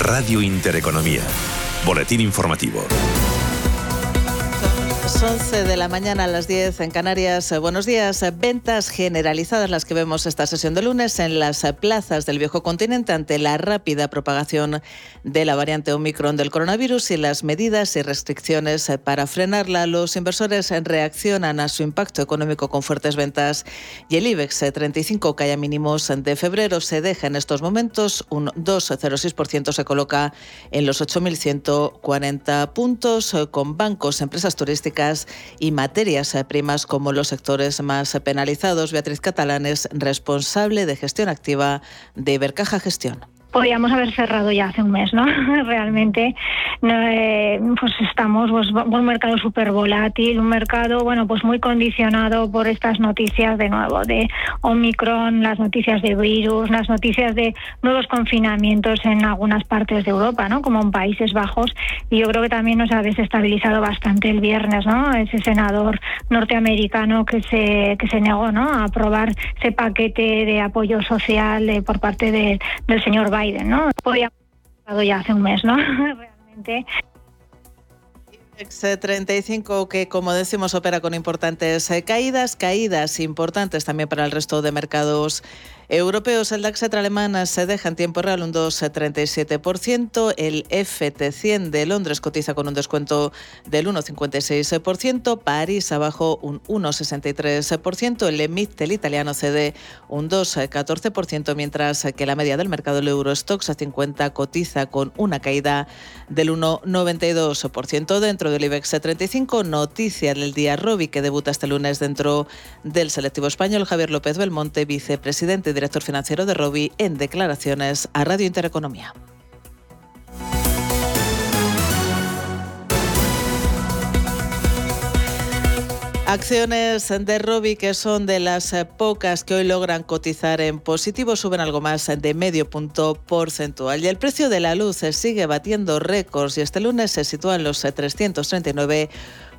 Radio Intereconomía. Boletín informativo. 11 de la mañana a las 10 en Canarias. Buenos días. Ventas generalizadas las que vemos esta sesión de lunes en las plazas del viejo continente ante la rápida propagación de la variante Omicron del coronavirus y las medidas y restricciones para frenarla. Los inversores reaccionan a su impacto económico con fuertes ventas y el IBEX 35 que haya mínimos de febrero se deja en estos momentos un 2,06% se coloca en los 8.140 puntos con bancos, empresas turísticas y materias primas como los sectores más penalizados. Beatriz Catalán es responsable de gestión activa de Ibercaja Gestión podríamos haber cerrado ya hace un mes, ¿no? Realmente eh, pues estamos pues, un mercado súper volátil, un mercado bueno pues muy condicionado por estas noticias de nuevo de Omicron, las noticias de virus, las noticias de nuevos confinamientos en algunas partes de Europa, ¿no? Como en Países Bajos y yo creo que también nos ha desestabilizado bastante el viernes, ¿no? Ese senador norteamericano que se que se negó, ¿no? A aprobar ese paquete de apoyo social eh, por parte del señor Biden Biden, ¿no? Podríamos haber ya hace un mes, ¿no? Realmente. X35 que como decimos opera con importantes eh, caídas, caídas importantes también para el resto de mercados europeos. El DAX alemán se deja en tiempo real un 2,37%. El FT100 de Londres cotiza con un descuento del 1,56%. París abajo un 1,63%. El EMIT, el italiano, cede un 2,14%, mientras que la media del mercado del Eurostox a 50 cotiza con una caída del 1,92%. Dentro del IBEX 35, noticia del día Robi, que debuta este lunes dentro del selectivo español. Javier López Belmonte, vicepresidente de director financiero de Robi, en declaraciones a Radio Intereconomía. Acciones de Robi que son de las pocas que hoy logran cotizar en positivo suben algo más de medio punto porcentual y el precio de la luz sigue batiendo récords y este lunes se sitúa en los 339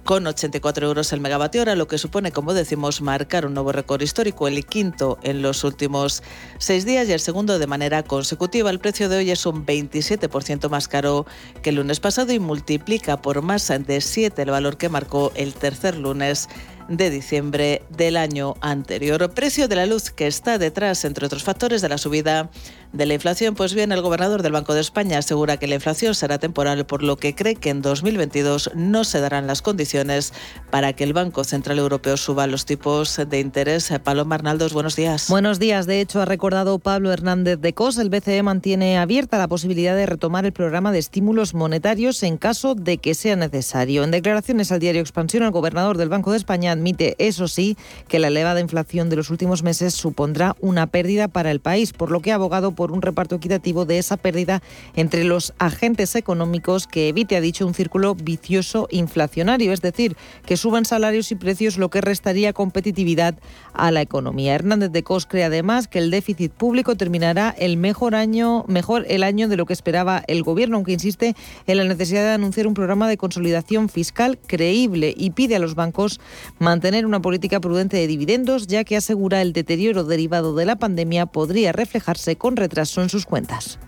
con 84 euros el megavatio hora, lo que supone, como decimos, marcar un nuevo récord histórico, el quinto en los últimos seis días y el segundo de manera consecutiva. El precio de hoy es un 27% más caro que el lunes pasado y multiplica por más de 7 el valor que marcó el tercer lunes de diciembre del año anterior. Precio de la luz que está detrás, entre otros factores, de la subida de la inflación. Pues bien, el gobernador del Banco de España asegura que la inflación será temporal, por lo que cree que en 2022 no se darán las condiciones para que el Banco Central Europeo suba los tipos de interés. Paloma Arnaldos, buenos días. Buenos días. De hecho, ha recordado Pablo Hernández de Cos, el BCE mantiene abierta la posibilidad de retomar el programa de estímulos monetarios en caso de que sea necesario. En declaraciones al diario Expansión, el gobernador del Banco de España admite, eso sí, que la elevada inflación de los últimos meses supondrá una pérdida para el país, por lo que ha abogado por un reparto equitativo de esa pérdida entre los agentes económicos que evite, ha dicho, un círculo vicioso inflacionario, es decir, que suban salarios y precios, lo que restaría competitividad a la economía. Hernández de Cos cree además que el déficit público terminará el mejor año, mejor el año de lo que esperaba el gobierno, aunque insiste en la necesidad de anunciar un programa de consolidación fiscal creíble y pide a los bancos mantener una política prudente de dividendos, ya que asegura el deterioro derivado de la pandemia podría reflejarse con retraso en sus cuentas.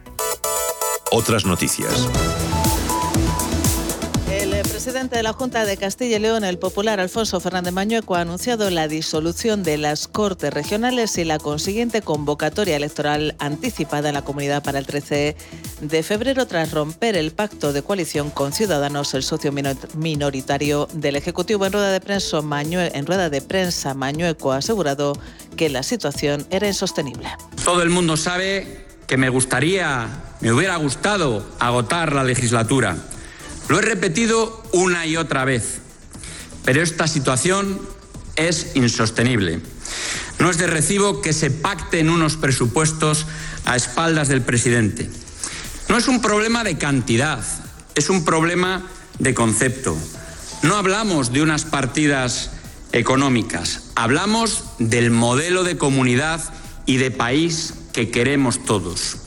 Otras noticias. El presidente de la Junta de Castilla y León, el popular Alfonso Fernández Mañueco, ha anunciado la disolución de las Cortes Regionales y la consiguiente convocatoria electoral anticipada en la comunidad para el 13 de febrero tras romper el pacto de coalición con Ciudadanos, el socio minoritario del Ejecutivo. En rueda de prensa, en rueda de prensa Mañueco ha asegurado que la situación era insostenible. Todo el mundo sabe que me gustaría, me hubiera gustado agotar la legislatura lo he repetido una y otra vez, pero esta situación es insostenible. No es de recibo que se pacten unos presupuestos a espaldas del presidente. No es un problema de cantidad, es un problema de concepto. No hablamos de unas partidas económicas, hablamos del modelo de comunidad y de país que queremos todos.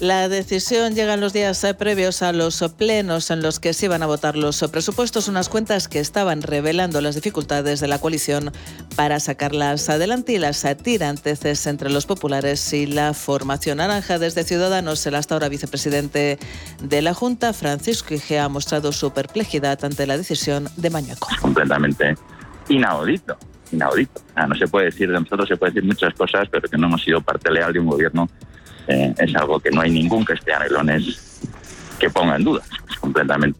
La decisión llega en los días eh, previos a los plenos en los que se iban a votar los presupuestos, unas cuentas que estaban revelando las dificultades de la coalición para sacarlas adelante y las tiranteces entre los populares y la formación naranja. Desde Ciudadanos, el hasta ahora vicepresidente de la Junta, Francisco Ige, ha mostrado su perplejidad ante la decisión de Mañueco. Completamente inaudito inaudito. no se puede decir de nosotros, se puede decir muchas cosas, pero que no hemos sido parte leal de un gobierno eh, es algo que no hay ningún castellanelones que ponga en duda completamente.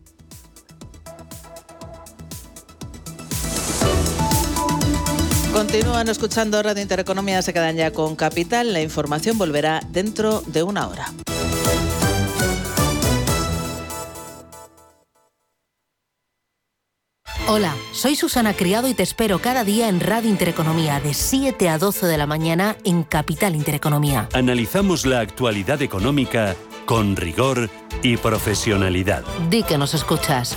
Continúan escuchando Radio Intereconomía, se quedan ya con Capital. La información volverá dentro de una hora. Hola, soy Susana Criado y te espero cada día en Radio Intereconomía de 7 a 12 de la mañana en Capital Intereconomía. Analizamos la actualidad económica con rigor y profesionalidad. Di que nos escuchas.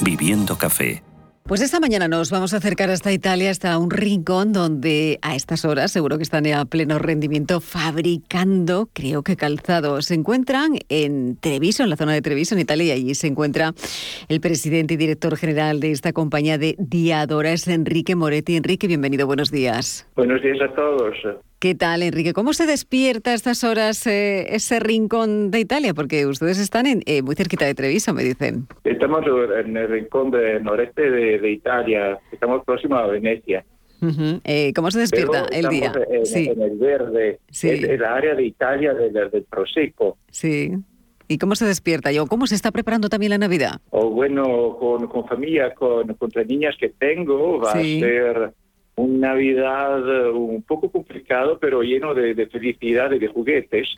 viviendo café. Pues esta mañana nos vamos a acercar hasta Italia, hasta un rincón donde a estas horas seguro que están a pleno rendimiento fabricando, creo que calzado. Se encuentran en Treviso, en la zona de Treviso, en Italia, y allí se encuentra el presidente y director general de esta compañía de Diadora, es Enrique Moretti. Enrique, bienvenido, buenos días. Buenos días a todos. ¿Qué tal, Enrique? ¿Cómo se despierta a estas horas eh, ese rincón de Italia? Porque ustedes están en, eh, muy cerquita de Treviso, me dicen. Estamos en el rincón del noreste de, Italia, estamos próximos a Venecia. Eh, ¿Cómo se despierta el día? En, sí. en el verde, sí. en, la área de Italia del, del Prosecco. Sí. ¿Y cómo se despierta? ¿O cómo se está preparando también la Navidad? O bueno, con, con familia, con, con tres niñas que tengo, va a ser un Navidad eh, un poco complicado, pero lleno de, de felicidad y de juguetes.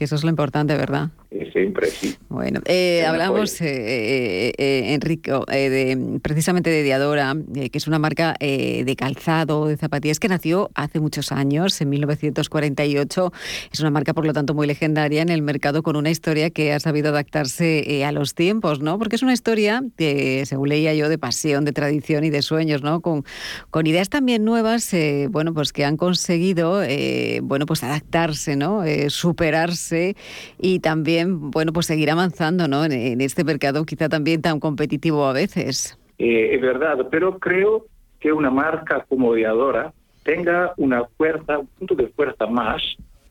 Que eso es lo importante, ¿verdad? Siempre, sí. Bueno, eh, hablamos, eh, eh, Enrico, de, precisamente de Diadora, que es una marca de calzado, de zapatillas, que nació hace muchos años, en 1948. Es una marca, por lo tanto, muy legendaria en el mercado, con una historia que ha sabido adaptarse a los tiempos, ¿no? Porque es una historia, que, según leía yo, de pasión, de tradición y de sueños, ¿no? Con, con ideas también nuevas, bueno, pues que han conseguido, bueno, pues adaptarse, ¿no? superarse y también, bueno, pues seguir avanzando ¿no? en, este mercado quizá también tan competitivo a veces. Eh, es verdad, pero creo que una marca como Diadora tenga una fuerza, un punto de fuerza más,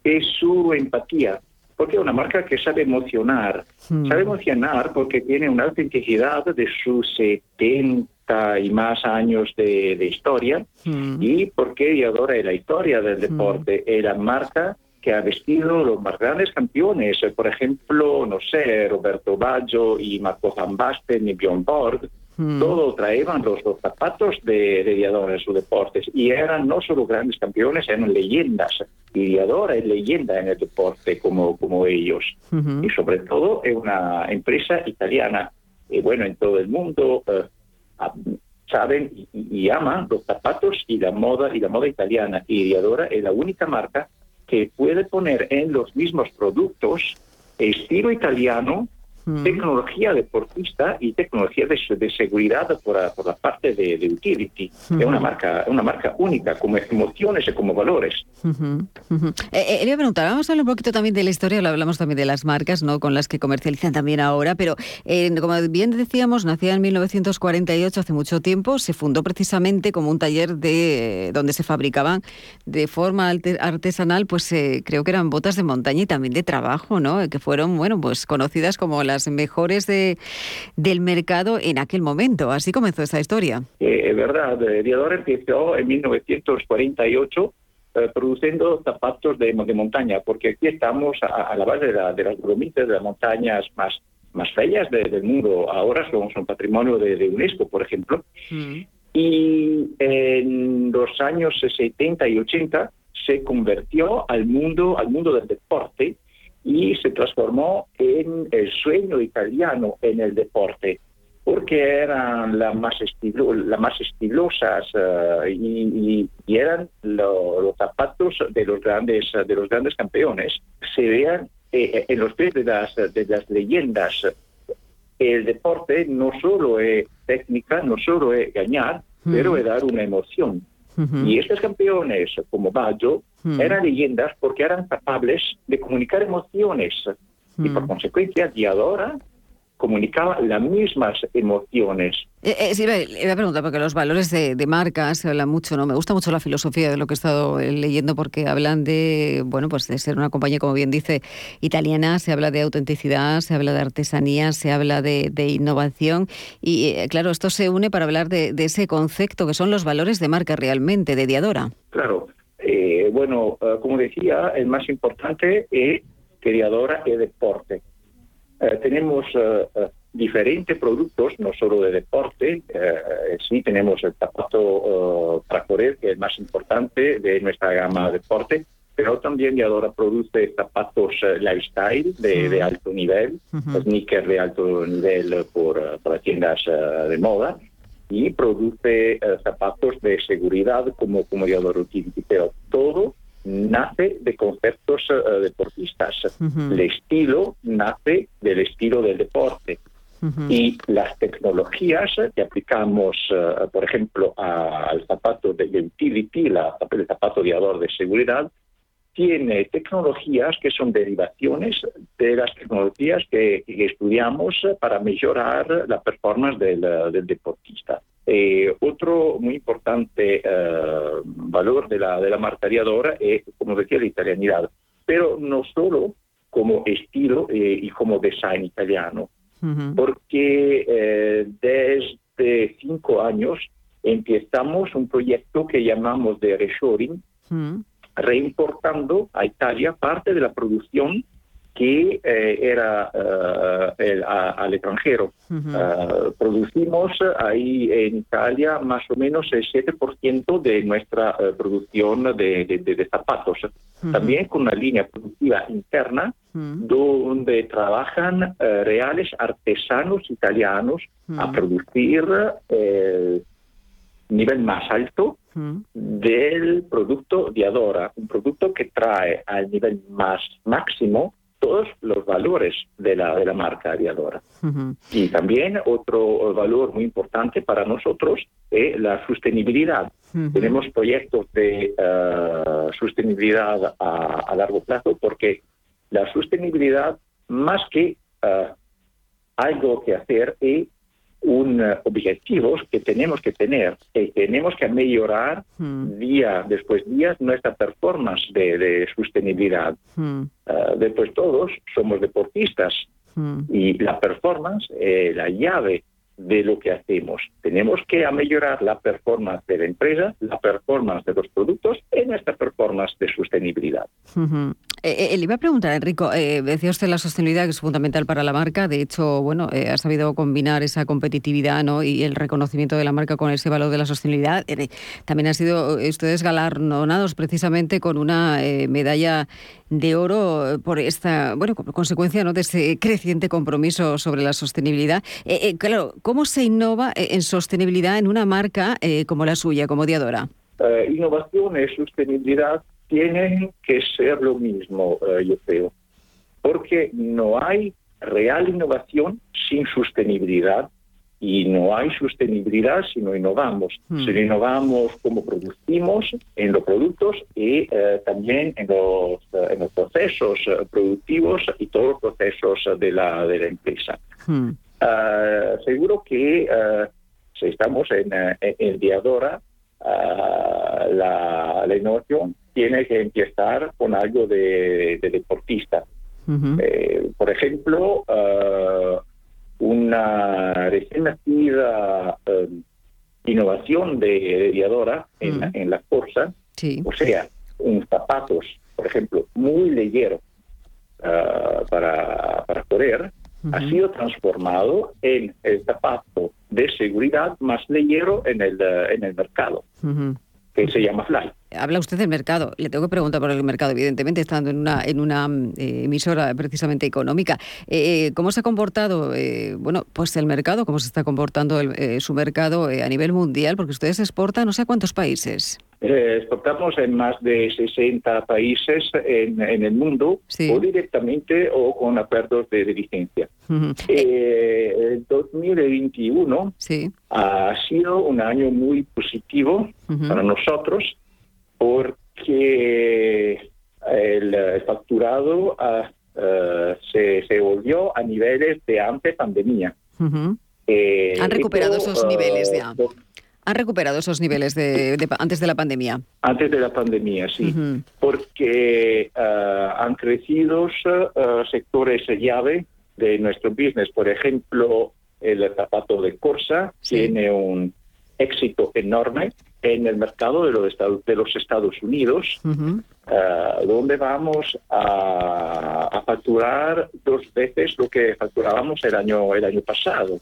es su empatía. Porque es una marca que sabe emocionar. Hmm. Sabe emocionar porque tiene una autenticidad de sus 70 y más años de, historia hmm. y porque Diadora es la historia del hmm. deporte, es la marca que ha vestido los más grandes campeones, por ejemplo, no sé, Roberto Baggio y Marco Van Basten y Bjorn Borg, hmm. todos traían los, zapatos de, de Diadora en sus deportes y eran no solo grandes campeones, eran leyendas. Y Diadora es leyenda en el deporte como, como ellos. Y sobre todo es una empresa italiana. Y bueno, en todo el mundo eh, saben y, y, aman los zapatos y la moda y la moda italiana. Y Diadora es la única marca que puede poner en los mismos productos estilo italiano tecnología deportista y tecnología de, seguridad por, por, la parte de, utility. Es una marca, una marca única, como emociones y como valores. Eh, eh, le voy a preguntar, vamos a hablar un poquito también de la historia, lo hablamos también de las marcas, ¿no? Con las que comercializan también ahora, pero eh, como bien decíamos, nacía en 1948, hace mucho tiempo, se fundó precisamente como un taller de donde se fabricaban de forma artesanal, pues creo que eran botas de montaña y también de trabajo, ¿no? Que fueron, bueno, pues conocidas como las mejores de, del mercado en aquel momento. Así comenzó esta historia. Eh, es verdad, Diadora empezó en 1948 eh, produciendo zapatos de, de, montaña, porque aquí estamos a, la base de, la, de, las bromitas de las montañas más, más bellas del mundo. Ahora son, son patrimonio de, UNESCO, por ejemplo. Mm. Y en los años 70 y 80 se convirtió al mundo, al mundo del deporte y se transformó en el sueño italiano en el deporte porque eran las más, estilo, más estilosas eh, y, eran los zapatos de los grandes de los grandes campeones. Se vean eh, en los pies de las, de las leyendas el deporte no solo es técnica no solo es ganar pero es dar una emoción. Y estos campeones, como Baggio, eran leyendas porque eran capaces de comunicar emociones y por consecuencia Diadora comunicaba las mismas emociones. Eh, eh, sí, le voy a preguntar, porque los valores de, marca se habla mucho, ¿no? Me gusta mucho la filosofía de lo que he estado eh, leyendo, porque hablan de, bueno, pues de ser una compañía, como bien dice, italiana, se habla de autenticidad, se habla de artesanía, se habla de, innovación, y claro, esto se une para hablar de, ese concepto que son los valores de marca realmente, de Diadora. Claro, bueno, como decía, el más importante es que Diadora es deporte. Eh, tenemos eh, eh, diferentes productos, no solo de deporte, sí tenemos el zapato para correr, que es el más importante de nuestra gama de deporte, pero también Yadora produce zapatos lifestyle de, alto nivel, sneakers de alto nivel por, por las tiendas de moda, y produce zapatos de seguridad como, como Yadora Utility, pero todo nace de conceptos eh, deportistas. El estilo nace del estilo del deporte. Y las tecnologías que aplicamos, eh, por ejemplo, al zapato de utility, la, el zapato guiador de seguridad, tiene tecnologías que son derivaciones de las tecnologías que, estudiamos para mejorar la performance del, del deportista. Eh, otro muy importante eh, valor de la, de la marca Diadora es, como decía, la italianidad, pero no solo como estilo eh, y como design italiano, porque desde cinco años empezamos un proyecto que llamamos de reshoring, reimportando a Italia parte de la producción que eh, era eh, al extranjero. Ah, producimos ahí en Italia más o menos el 7% de nuestra eh, producción de, zapatos. También con una línea productiva interna donde trabajan reales artesanos italianos a producir el nivel más alto del producto de Adora, un producto que trae al nivel más máximo todos los valores de la, de la marca aviadora. Y también otro valor muy importante para nosotros es la sostenibilidad. Tenemos proyectos de eh, sostenibilidad a, largo plazo porque la sostenibilidad, más que eh, algo que hacer, es un uh, objetivos que tenemos que tener y tenemos que mejorar hmm. día después día nuestra performance de, sostenibilidad. Hmm. Uh, después todos somos deportistas hmm. y la performance es la llave de lo que hacemos. Tenemos que mejorar la performance de la empresa, la performance de los productos y nuestra performance de sostenibilidad. Eh, eh, le iba a preguntar, Enrico, eh, decía usted la sostenibilidad que es fundamental para la marca. De hecho, bueno, ha sabido combinar esa competitividad ¿no? y el reconocimiento de la marca con ese valor de la sostenibilidad. también han sido ustedes galardonados precisamente con una medalla de oro por esta, bueno, consecuencia ¿no? de ese creciente compromiso sobre la sostenibilidad. claro, ¿cómo se innova en sostenibilidad en una marca como la suya, como Diadora? innovación y sostenibilidad tienen que ser lo mismo, eh, yo creo, porque no hay real innovación sin sostenibilidad y no hay sostenibilidad si no innovamos. Hmm. Si no innovamos como producimos en los productos y eh, también en los, eh, en los procesos eh, productivos y todos los procesos de la, de la empresa. Hmm. Ah, seguro que ah, si estamos en, en, en Diadora, ah, la, la innovación tiene que empezar con algo de, de deportista. Eh, por ejemplo, ah, una recién nacida eh, innovación de, de Diadora en, la- en la cosa, Sí. o sea, un zapatos, por ejemplo, muy ligero para, para correr, ha sido transformado en el zapato de seguridad más ligero en el, en el mercado. Que se llama Fly. Habla usted del mercado. Le tengo que preguntar por el mercado, evidentemente, estando en una, en una eh, emisora precisamente económica. Eh, ¿Cómo se ha comportado, eh, bueno, pues el mercado, cómo se está comportando el- eh, su mercado eh, a nivel mundial? Porque ustedes exportan no sé a cuántos países. Eh, exportamos en más de 60 países en, en el mundo, Sí. o directamente o con acuerdos de, de licencia. Ujú. Eh, el 2021 Sí. ha sido un año muy positivo Ujú. para nosotros porque el, eh, facturado ah, eh, se, se volvió a niveles de antes pandemia. Ujú. Eh, Han recuperado esto, esos eh, niveles ya. lo- Han recuperado esos niveles de, antes de la pandemia. Antes de la pandemia, sí. Porque ah, han crecido ah, sectores llave de nuestro business. Por ejemplo, el zapato de Corsa Sí. tiene un éxito enorme en el mercado de los Estados, de los Estados Unidos, ah, donde vamos a, a facturar dos veces lo que facturábamos el año, el año pasado.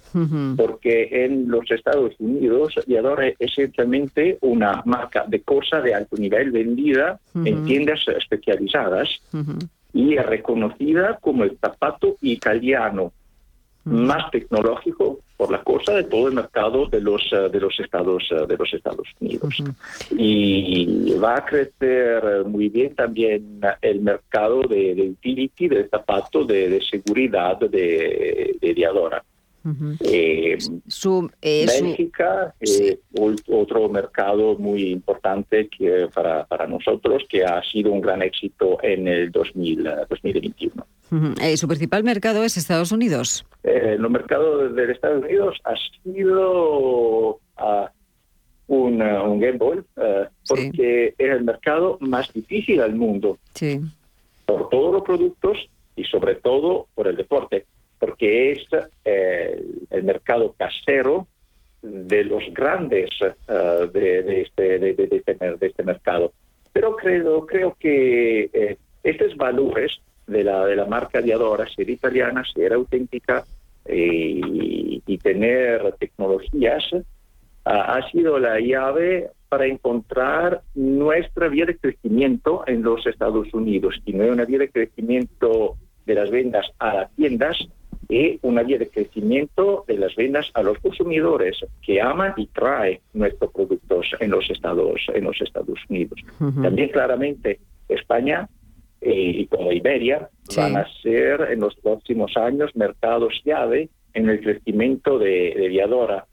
Porque en los Estados Unidos Diadora es esencialmente una marca de cosa de alto nivel vendida en Ujú. tiendas especializadas y es reconocida como el zapato italiano más tecnológico por la cosa de todo el mercado de los eh, de los Estados eh, de los Estados Unidos. Y va a crecer muy bien también el mercado de, de utility del zapato de, de seguridad de, de Diadora. Ujú. Eh, Su, eh, su- Bélgica, eh, Sí. ol- otro mercado muy importante que para, para nosotros, que ha sido un gran éxito en el 2000, eh, 2021. Ujú. Eh, su principal mercado es Estados Unidos. Eh, el mercado de Estados Unidos ha sido ah, un, eh, un gamble, eh, Sí. porque es el mercado más difícil del mundo. Sí. por todos los productos y sobre todo por el deporte, porque es eh, el mercado casero de los grandes eh, de, de este, de, de- de este, de este mercado. Pero creo, creo que eh, estos valores de la, de la marca Diadora, ser italiana, ser auténtica y, tener tecnologías, ha sido la llave para encontrar nuestra vía de crecimiento en los Estados Unidos y no una vía de crecimiento de las ventas a las tiendas y una vía de crecimiento de las ventas a los consumidores que aman y traen nuestros productos en los Estados en los Estados Unidos. También claramente España eh, y como Iberia Sí. van a ser en los próximos años mercados llave en el crecimiento de, de Diadora.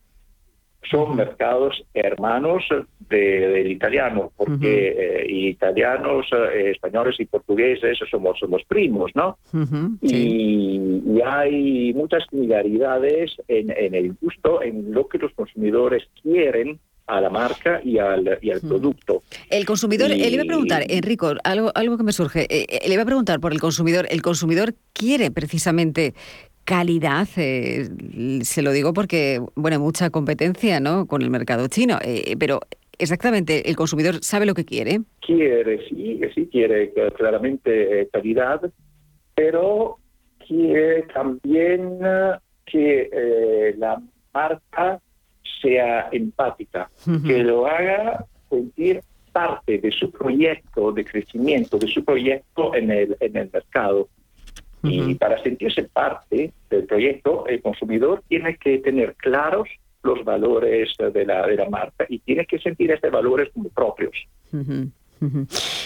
Son mercados hermanos de- del italiano, porque eh, italianos, eh, españoles y portugueses somos, somos primos, ¿no? Sí. Y, y hay muchas similaridades en, en el gusto, en lo que los consumidores quieren a la marca y al, y al producto. El consumidor, eh, le iba a preguntar, Y- Enrico, algo, algo que me surge. eh, le iba a preguntar por el consumidor. El consumidor quiere precisamente calidad. eh, se lo digo porque, bueno, mucha competencia ¿no? con el mercado chino. eh, pero exactamente, el consumidor sabe lo que quiere. quiere, sí, sí quiere claramente eh, calidad, pero quiere también que eh, la marca sea empática, que lo haga sentir parte de su proyecto de crecimiento, de su proyecto en el, en el mercado. Y para sentirse parte del proyecto, el consumidor tiene que tener claros los valores de la, de la marca y tiene que sentir estos valores como propios.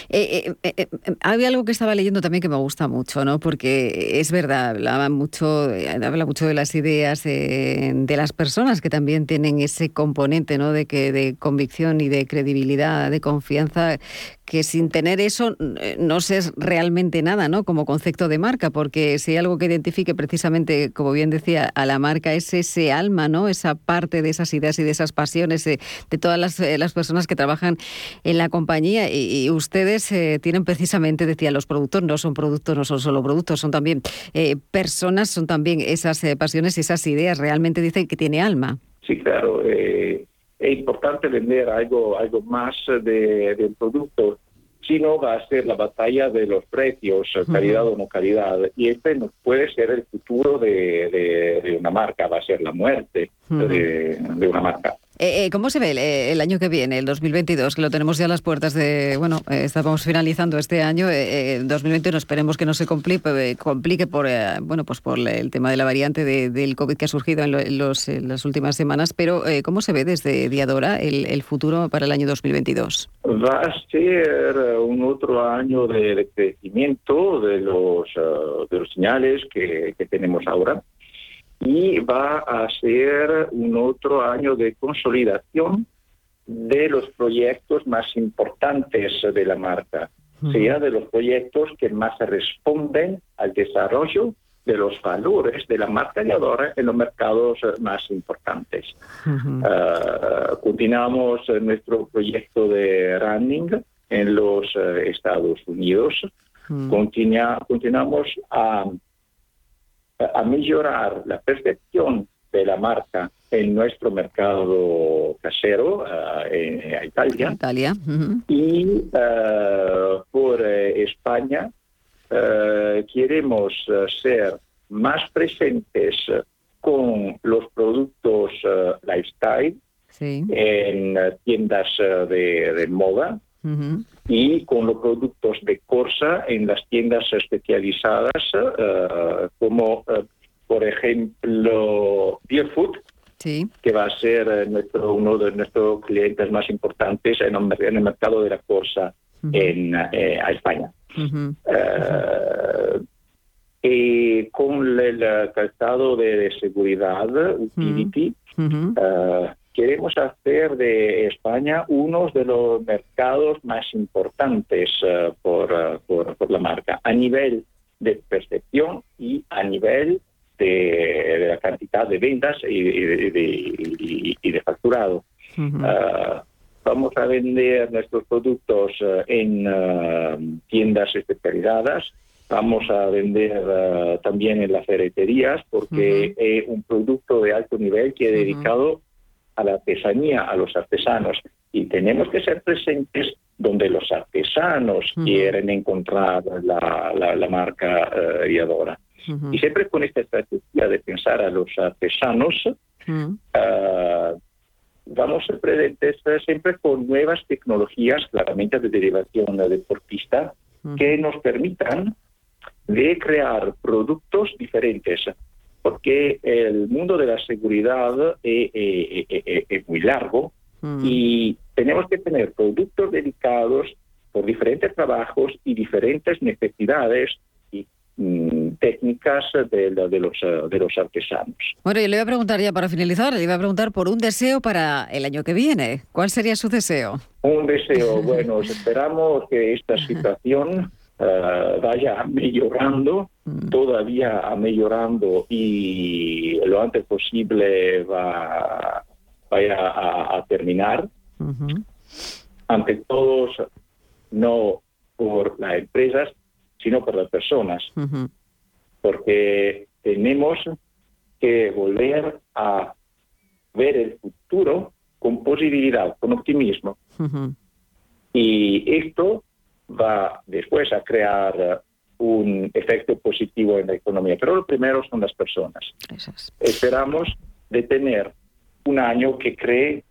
Eh, eh, eh, había algo que estaba leyendo también que me gusta mucho, ¿no? Porque es verdad, hablaba mucho, habla mucho de las ideas de las personas que también tienen ese componente, ¿no? De que de convicción y de credibilidad, de confianza, que sin tener eso no sé realmente nada, ¿no? Como concepto de marca, porque si hay algo que identifique precisamente, como bien decía, a la marca es ese alma, ¿no? Esa parte de esas ideas y de esas pasiones de, todas las, las, personas que trabajan en la compañía y, ustedes eh, tienen precisamente, decía, los productos no son productos, no son solo productos, son también eh, personas, son también esas eh, pasiones y esas ideas, realmente dicen que tiene alma. Sí, claro. es importante vender algo, algo más de, del producto si no va a ser la batalla de los precios, calidad o no calidad. Y este no puede ser el futuro de, una marca, va a ser la muerte de, una marca. Eh, eh, ¿Cómo se ve eh, el, año que viene, el 2022, que lo tenemos ya a las puertas de, bueno, estamos finalizando este año, el 2021 esperemos que no se complique, complique por, bueno, pues por el tema de la variante del COVID que ha surgido en, los, las últimas semanas, pero ¿cómo se ve desde Diadora el, el, futuro para el año 2022? Va a ser un otro año de, crecimiento de los, de los señales que tenemos ahora y va a ser un otro año de consolidación de los proyectos más importantes de la marca, sea de los proyectos que más responden al desarrollo de los valores de la marca Diadora en los mercados más importantes. Ah, continuamos nuestro proyecto de running en los eh, Estados Unidos. continuamos a a mejorar la percepción de la marca en nuestro mercado casero, eh, en, Italia. Italia. Y eh, por eh, España queremos ser más presentes con los productos lifestyle en tiendas de moda y con los productos de Corsa en las tiendas especializadas eh, como eh, por ejemplo Beer Food, que va a ser eh, nuestro, uno de nuestros clientes más importantes en, el mercado de la Corsa en España. y con el calzado de, seguridad, utility, queremos hacer de España uno de los mercados más importantes eh, por, eh, por, por, la marca, a nivel de percepción y a nivel de, la cantidad de ventas y, de, facturado. Ah, vamos a vender nuestros productos eh, en tiendas especializadas, vamos a vender también en las ferreterías porque es un producto de alto nivel que es dedicado a la artesanía, a los artesanos. Y tenemos que ser presentes donde los artesanos quieren encontrar la, la, marca uh, Y siempre con esta estrategia de pensar a los artesanos, eh, vamos a ser presentes siempre con nuevas tecnologías, claramente de derivación deportista, que nos permitan de crear productos diferentes porque el mundo de la seguridad es, muy largo mm. y tenemos que tener productos dedicados por diferentes trabajos y diferentes necesidades y mm, técnicas de, los, de los artesanos. Bueno, yo le voy a preguntar ya para finalizar, le iba a preguntar por un deseo para el año que viene. ¿Cuál sería su deseo? Un deseo, bueno, esperamos que esta situación eh, vaya mejorando, mm. todavía mejorando y lo antes posible va, vaya a, terminar. Ante todos, no por las empresas, sino por las personas. Porque tenemos que volver a ver el futuro con posibilidad, con optimismo. Y esto va después a crear un efecto positivo en la economía. Pero lo primero son las personas. Esperamos de tener un año que cree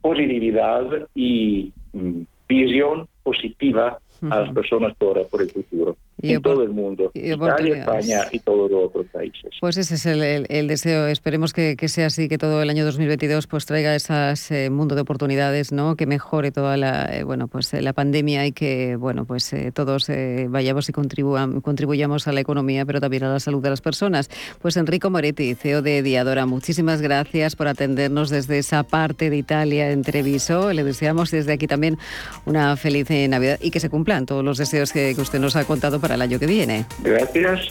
positividad y mm, visión positiva a las personas por, por el futuro. En todo el mundo, Italia, España y todos los otros países. Pues ese es el, deseo. Esperemos que, sea así, que todo el año 2022 pues traiga ese mundo de oportunidades, ¿no? Que mejore toda la eh, bueno pues la pandemia y que bueno pues todos vayamos y contribuyamos a la economía, pero también a la salud de las personas. Pues Enrico Moretti, CEO de Diadora, muchísimas gracias por atendernos desde esa parte de Italia en Treviso. Le deseamos desde aquí también una feliz Navidad y que se cumplan todos los deseos que, que usted nos ha contado para el año que viene. Gracias,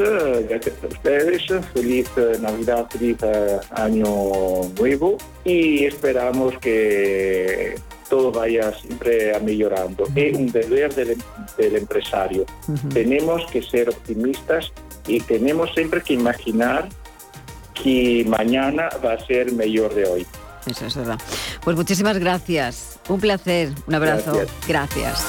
gracias a ustedes. Feliz eh, Navidad, feliz eh, Año Nuevo y esperamos que todo vaya siempre mejorando. Es un deber del, empresario. Tenemos que ser optimistas y tenemos siempre que imaginar que mañana va a ser mejor de hoy. Eso es verdad. Pues muchísimas gracias. Un placer. Un abrazo. gracias.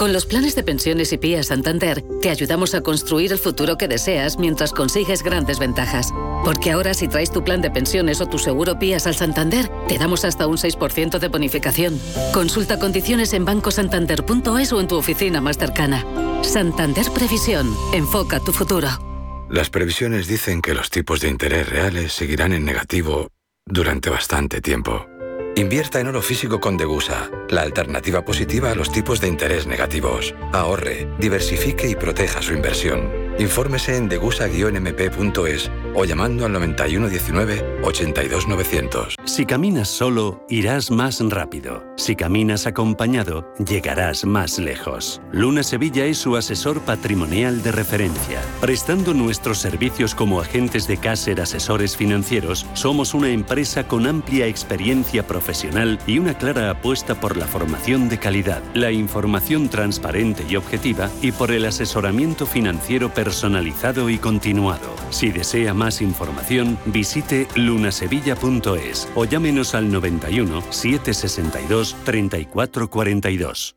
Con los planes de pensiones y PIA Santander, te ayudamos a construir el futuro que deseas mientras consigues grandes ventajas. Porque ahora si traes tu plan de pensiones o tu seguro PIAS al Santander, te damos hasta un 6% de bonificación. Consulta condiciones en bancosantander.es o en tu oficina más cercana. Santander Previsión. Enfoca tu futuro. Las previsiones dicen que los tipos de interés reales seguirán en negativo durante bastante tiempo. Invierta en oro físico con Degusa, la alternativa positiva a los tipos de interés negativos. Ahorre, diversifique y proteja su inversión. Infórmese en degusa-mp.es o llamando al 9119-82900. Si caminas solo, irás más rápido. Si caminas acompañado, llegarás más lejos. Luna Sevilla es su asesor patrimonial de referencia. Prestando nuestros servicios como agentes de Caser Asesores Financieros, somos una empresa con amplia experiencia profesional y una clara apuesta por la formación de calidad, la información transparente y objetiva y por el asesoramiento financiero personalizado y continuado. Si desea más información, visite lunasevilla.es o llámenos al 91 762 3442.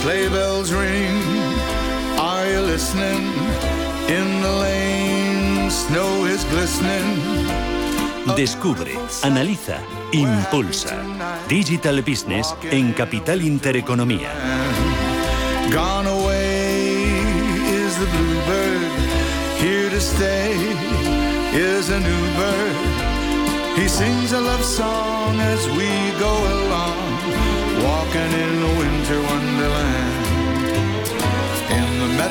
Sleigh bells ring, are you listening? In the lane, snow is glistening. Descubre, analiza, impulsa. Digital Business en Capital Intereconomía. Gone away is the bluebird. Here to stay is a new bird. He sings a love song as we go along, walking in a winter wonderland.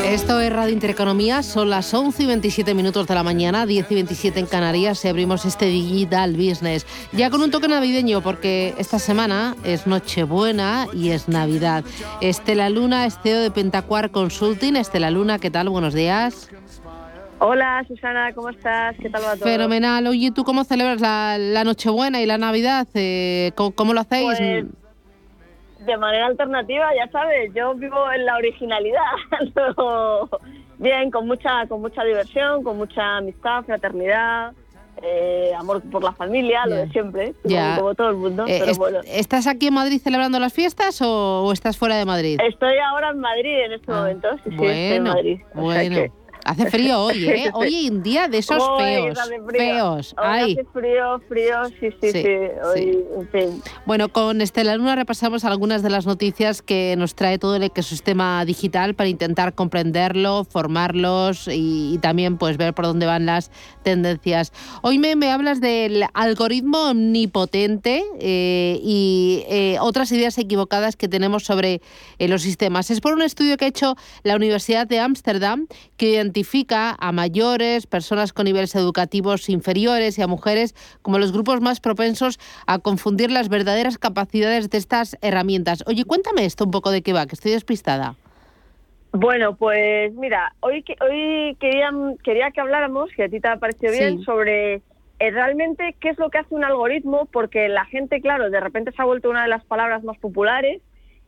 Esto es Radio Intereconomía, son las 11 y 27 minutos de la mañana, 10 y 27 en Canarias y abrimos este Digital Business. Ya con un toque navideño porque esta semana es Nochebuena y es Navidad. Estela Luna, esteo de Pentacuar Consulting. Estela Luna, ¿qué tal? Buenos días. Hola Susana, ¿cómo estás? ¿Qué tal va todo? Fenomenal. Oye, ¿tú cómo celebras la, Nochebuena y la Navidad? Eh, ¿cómo, lo hacéis? Pues, de manera alternativa, ya sabes, yo vivo en la originalidad. Bien, con mucha, con mucha diversión, con mucha amistad, fraternidad. Eh, amor por la familia, lo de siempre, como, todo el mundo. Eh, ¿Estás aquí en Madrid celebrando las fiestas o, estás fuera de Madrid? Estoy ahora en Madrid en este ah, momento, sí, sí, estoy en Madrid. Bueno. Hace frío hoy, ¿eh? Hoy un día de esos feos. Feos. Hoy hace frío, frío, sí, sí, sí. Hoy, En fin. Bueno, con Estela Luna repasamos algunas de las noticias que nos trae todo el ecosistema digital para intentar comprenderlo, formarlos y, también pues ver por dónde van las tendencias. Hoy me, me hablas del algoritmo omnipotente eh, y eh, otras ideas equivocadas que tenemos sobre eh, los sistemas. Es por un estudio que ha hecho la Universidad de Ámsterdam que identifica a mayores, personas con niveles educativos inferiores y a mujeres como los grupos más propensos a confundir las verdaderas capacidades de estas herramientas. Oye, cuéntame esto un poco de qué va, que estoy despistada. Bueno, pues mira, hoy hoy quería, quería que habláramos, que a ti te ha parecido bien, sobre eh, realmente qué es lo que hace un algoritmo, porque la gente, claro, de repente se ha vuelto una de las palabras más populares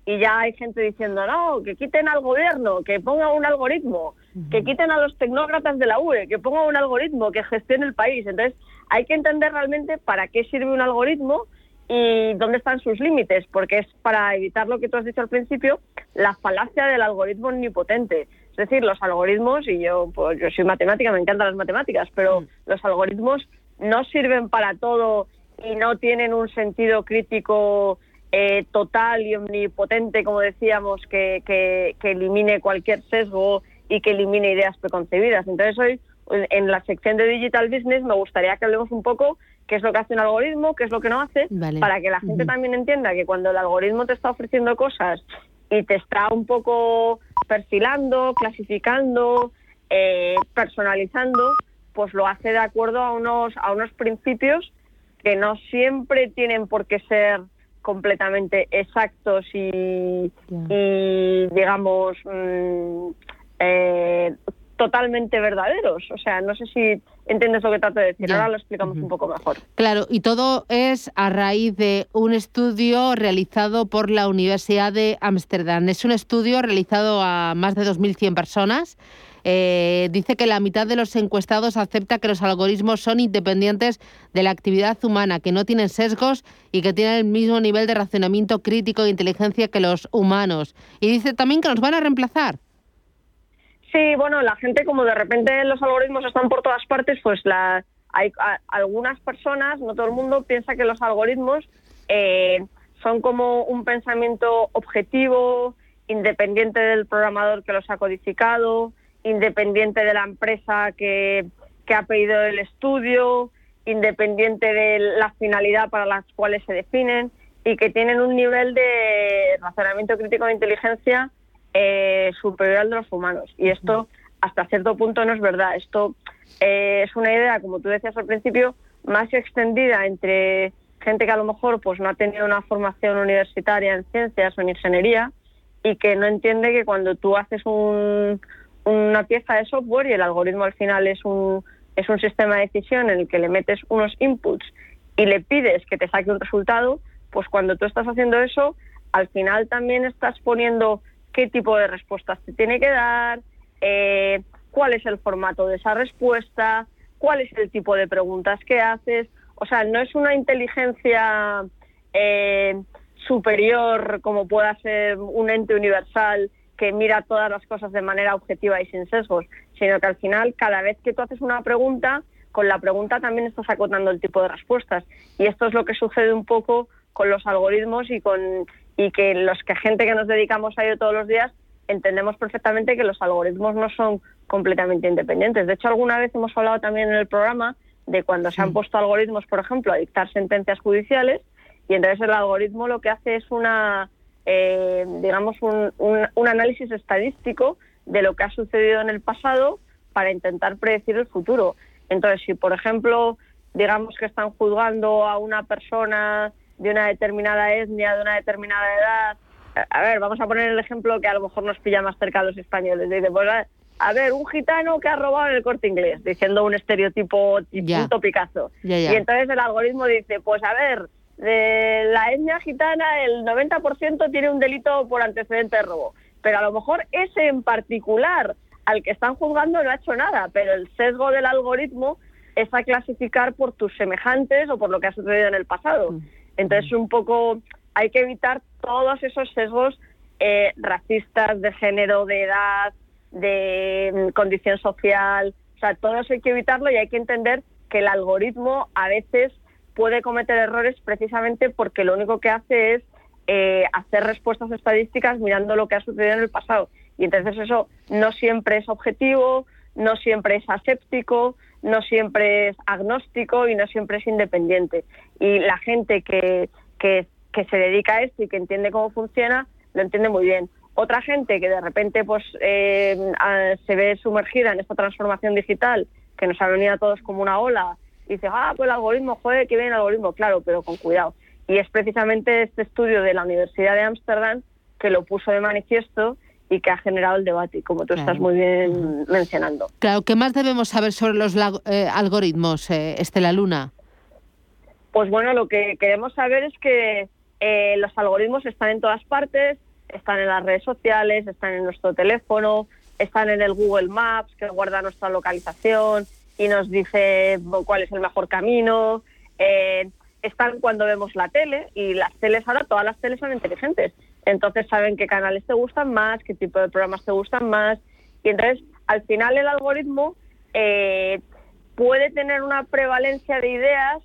y ya hay gente diciendo, no, que quiten al gobierno, que ponga un algoritmo, que quiten a los tecnócratas de la UE, que ponga un algoritmo que gestione el país. Entonces, hay que entender realmente para qué sirve un algoritmo y dónde están sus límites, porque es para evitar lo que tú has dicho al principio, la falacia del algoritmo omnipotente. Es decir, los algoritmos, y yo, pues, yo soy matemática, me encantan las matemáticas, pero Mm. los algoritmos no sirven para todo y no tienen un sentido crítico eh, total y omnipotente, como decíamos, que, que, que elimine cualquier sesgo y que elimine ideas preconcebidas. Entonces hoy, en la sección de Digital Business, me gustaría que hablemos un poco qué es lo que hace un algoritmo, qué es lo que no hace, Vale. para que la gente también entienda que cuando el algoritmo te está ofreciendo cosas y te está un poco perfilando, clasificando, eh, personalizando, pues lo hace de acuerdo a unos, a unos principios que no siempre tienen por qué ser completamente exactos y, y digamos, mm, eh, totalmente verdaderos. O sea, no sé si entiendes lo que trato de decir. Ya. Ahora lo explicamos un poco mejor. Claro, y todo es a raíz de un estudio realizado por la Universidad de Ámsterdam. Es un estudio realizado a más de 2.100 personas. Eh, dice que la mitad de los encuestados acepta que los algoritmos son independientes de la actividad humana, que no tienen sesgos y que tienen el mismo nivel de racionamiento crítico e inteligencia que los humanos. Y dice también que nos van a reemplazar. Sí, bueno, la gente como de repente los algoritmos están por todas partes, pues la, hay algunas personas, no todo el mundo, piensa que los algoritmos eh, son como un pensamiento objetivo, independiente del programador que los ha codificado, independiente de la empresa que, que ha pedido el estudio, independiente de la finalidad para las cuales se definen y que tienen un nivel de razonamiento crítico de inteligencia eh, superior al de los humanos. Y esto hasta cierto punto no es verdad. Esto eh, es una idea, como tú decías al principio, más extendida entre gente que a lo mejor pues no ha tenido una formación universitaria en ciencias o en ingeniería y que no entiende que cuando tú haces un- una pieza de software y el algoritmo al final es un, es un sistema de decisión en el que le metes unos inputs y le pides que te saque un resultado, pues cuando tú estás haciendo eso, al final también estás poniendo qué tipo de respuestas te tiene que dar, eh, cuál es el formato de esa respuesta, cuál es el tipo de preguntas que haces. O sea, no es una inteligencia eh, superior como pueda ser un ente universal que mira todas las cosas de manera objetiva y sin sesgos, sino que al final cada vez que tú haces una pregunta, con la pregunta también estás acotando el tipo de respuestas. Y esto es lo que sucede un poco con los algoritmos y con y que los que gente que nos dedicamos a ello todos los días entendemos perfectamente que los algoritmos no son completamente independientes. De hecho, alguna vez hemos hablado también en el programa de cuando se han puesto algoritmos, por ejemplo, a dictar sentencias judiciales y entonces el algoritmo lo que hace es una, eh, digamos, un, un- un análisis estadístico de lo que ha sucedido en el pasado para intentar predecir el futuro. Entonces, si por ejemplo, digamos que están juzgando a una persona de una determinada etnia, de una determinada edad, a- ver, vamos a poner el ejemplo que a lo mejor nos pilla más cerca a los españoles. Dice, pues a, a ver, un gitano que ha robado en el corte inglés, diciendo un estereotipo. Ya, ya. Y entonces el algoritmo dice, pues a ver, de la etnia gitana el 90% tiene un delito por antecedente de robo. Pero a lo mejor ese en particular al que están juzgando no ha hecho nada, pero el sesgo del algoritmo es a clasificar por tus semejantes o por lo que ha sucedido en el pasado. Entonces un poco hay que evitar todos esos sesgos eh, racistas de género, de edad, de mm, condición social, o sea, todo eso hay que evitarlo y hay que entender que el algoritmo a veces puede cometer errores precisamente porque lo único que hace es eh, hacer respuestas estadísticas mirando lo que ha sucedido en el pasado. Y entonces eso no siempre es objetivo, no siempre es aséptico, no siempre es agnóstico y no siempre es independiente. Y la gente que, que, se dedica a esto y que entiende cómo funciona, lo entiende muy bien. Otra gente que de repente pues eh, se ve sumergida en esta transformación digital que nos ha venido a todos como una ola y dice, ah, pues el algoritmo, joder, que viene el algoritmo, claro, pero con cuidado. Y es precisamente este estudio de la Universidad de Ámsterdam que lo puso de manifiesto y que ha generado el debate, como tú estás muy bien mencionando. Claro, ¿qué más debemos saber sobre los eh, algoritmos, eh, Estela Luna? Pues bueno, lo que queremos saber es que eh, los algoritmos están en todas partes, están en las redes sociales, están en nuestro teléfono, están en el Google Maps, que guarda nuestra localización y nos dice cuál es el mejor camino. eh, están cuando vemos la tele y las teles ahora, todas las teles son inteligentes. Entonces saben qué canales te gustan más, qué tipo de programas te gustan más. Y entonces, al final, el algoritmo eh, puede tener una prevalencia de ideas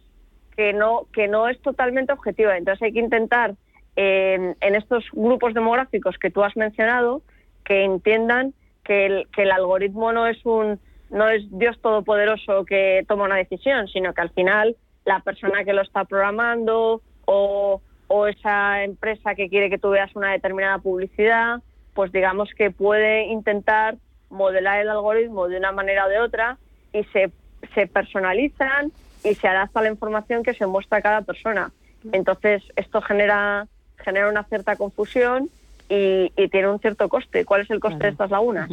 que no, que no es totalmente objetiva. Entonces hay que intentar en, estos grupos demográficos que tú has mencionado que entiendan que el, que el algoritmo no es un no es Dios todopoderoso que toma una decisión, sino que al final la persona que lo está programando o, o esa empresa que quiere que tú veas una determinada publicidad, pues digamos que puede intentar modelar el algoritmo de una manera o de otra y se, se personalizan y se adapta a la información que se muestra a cada persona. Entonces, esto genera, genera una cierta confusión y, tiene un cierto coste. ¿Cuál es el coste de estas lagunas?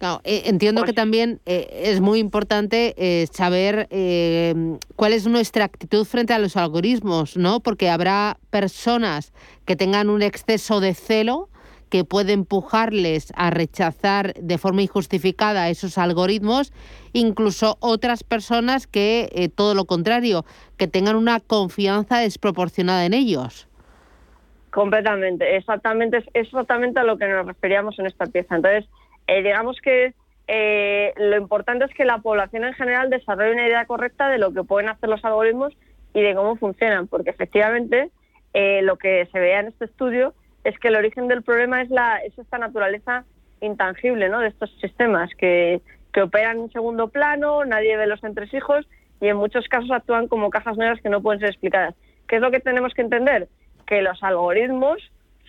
Eh, entiendo que pues también eh, es muy importante eh, saber cuál es nuestra actitud frente a los algoritmos, ¿no? Porque habrá personas que tengan un exceso de celo que puede empujarles a rechazar de forma injustificada esos algoritmos, incluso otras personas que todo lo contrario, que tengan una confianza desproporcionada en ellos. Completamente, exactamente, es exactamente a lo que nos referíamos en esta pieza. Entonces, eh, digamos que eh, lo importante es que la población en general desarrolle una idea correcta de lo que pueden hacer los algoritmos y de cómo funcionan, porque efectivamente eh, lo que se veía en este estudio es que el origen del problema es, la, es esta naturaleza intangible ¿no? de estos sistemas que, operan en segundo plano, nadie ve los entresijos y en muchos casos actúan como cajas negras que no pueden ser explicadas. ¿Qué es lo que tenemos que entender? Que los algoritmos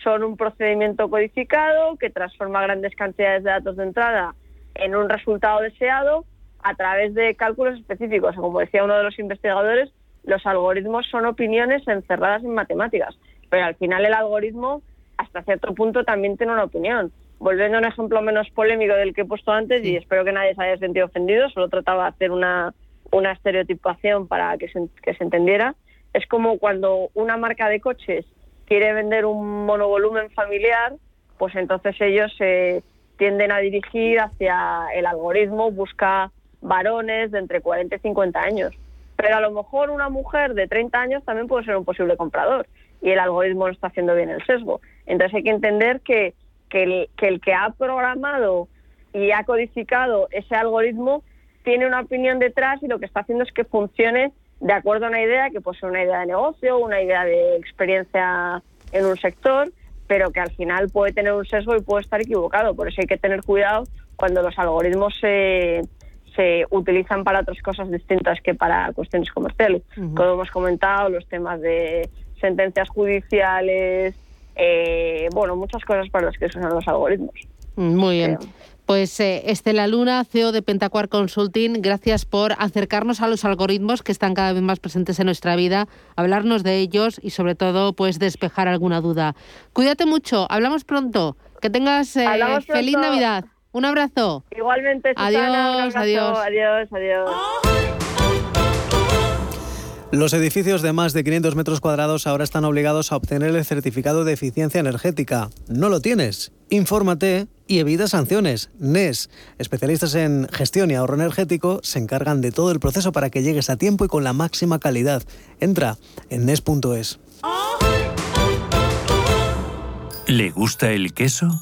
son un procedimiento codificado que transforma grandes cantidades de datos de entrada en un resultado deseado a través de cálculos específicos. Como decía uno de los investigadores, los algoritmos son opiniones encerradas en matemáticas, pero al final el algoritmo hasta cierto punto también tiene una opinión. Volviendo a un ejemplo menos polémico del que he puesto antes, y espero que nadie se haya sentido ofendido, solo trataba de hacer una, una estereotipación para que se, que se entendiera, es como cuando una marca de coches quiere vender un monovolumen familiar, pues entonces ellos se tienden a dirigir hacia el algoritmo, busca varones de entre 40 y 50 años. Pero a lo mejor una mujer de 30 años también puede ser un posible comprador y el algoritmo no está haciendo bien el sesgo. Entonces hay que entender que, que, el, que el que ha programado y ha codificado ese algoritmo tiene una opinión detrás y lo que está haciendo es que funcione de acuerdo a una idea que puede ser una idea de negocio, una idea de experiencia en un sector, pero que al final puede tener un sesgo y puede estar equivocado. Por eso hay que tener cuidado cuando los algoritmos se, se utilizan para otras cosas distintas que para cuestiones comerciales. Como hemos comentado, los temas de sentencias judiciales, eh, bueno, muchas cosas para las que se usan los algoritmos. Muy bien. Pues eh, Estela Luna, CEO de Pentacuar Consulting, gracias por acercarnos a los algoritmos que están cada vez más presentes en nuestra vida, hablarnos de ellos y sobre todo pues despejar alguna duda. Cuídate mucho, hablamos pronto. Que tengas eh, feliz Navidad. Un abrazo. Igualmente, adiós, adiós. Adiós, adiós. Los edificios de más de 500 metros cuadrados ahora están obligados a obtener el certificado de eficiencia energética. ¿No lo tienes? Infórmate y evita sanciones. NES, especialistas en gestión y ahorro energético, se encargan de todo el proceso para que llegues a tiempo y con la máxima calidad. Entra en NES.es. ¿Le gusta el queso?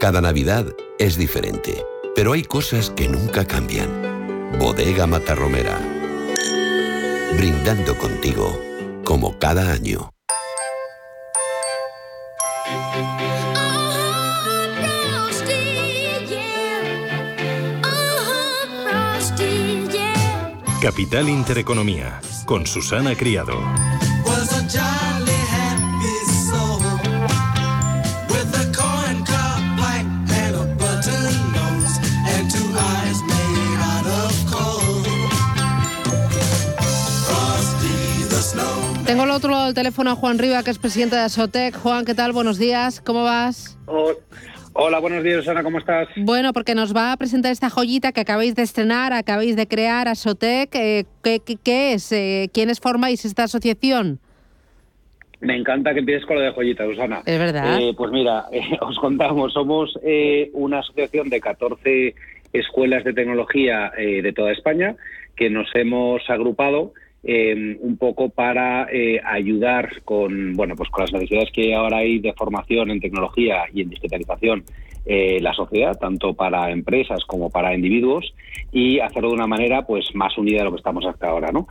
Cada Navidad es diferente, pero hay cosas que nunca cambian. Bodega Matarromera. Brindando contigo, como cada año. Capital Intereconomía, con Susana Criado. Tengo al otro lado del teléfono a Juan Riva, que es presidente de Asotec. Juan, ¿qué tal? Buenos días, ¿cómo vas? Hola, buenos días, Susana, ¿cómo estás? Bueno, porque nos va a presentar esta joyita que acabáis de estrenar, acabáis de crear, Asotec. Eh, ¿qué, qué, es? Eh, ¿Quiénes formáis esta asociación? Me encanta que empieces con lo de joyita, Susana. Es verdad. Eh, pues mira, os contamos, somos una asociación de 14 escuelas de tecnología de toda España que nos hemos agrupado eh, un poco para eh, ayudar con bueno pues con las necesidades que ahora hay de formación en tecnología y en digitalización eh, la sociedad tanto para empresas como para individuos y hacerlo de una manera pues más unida de lo que estamos hasta ahora no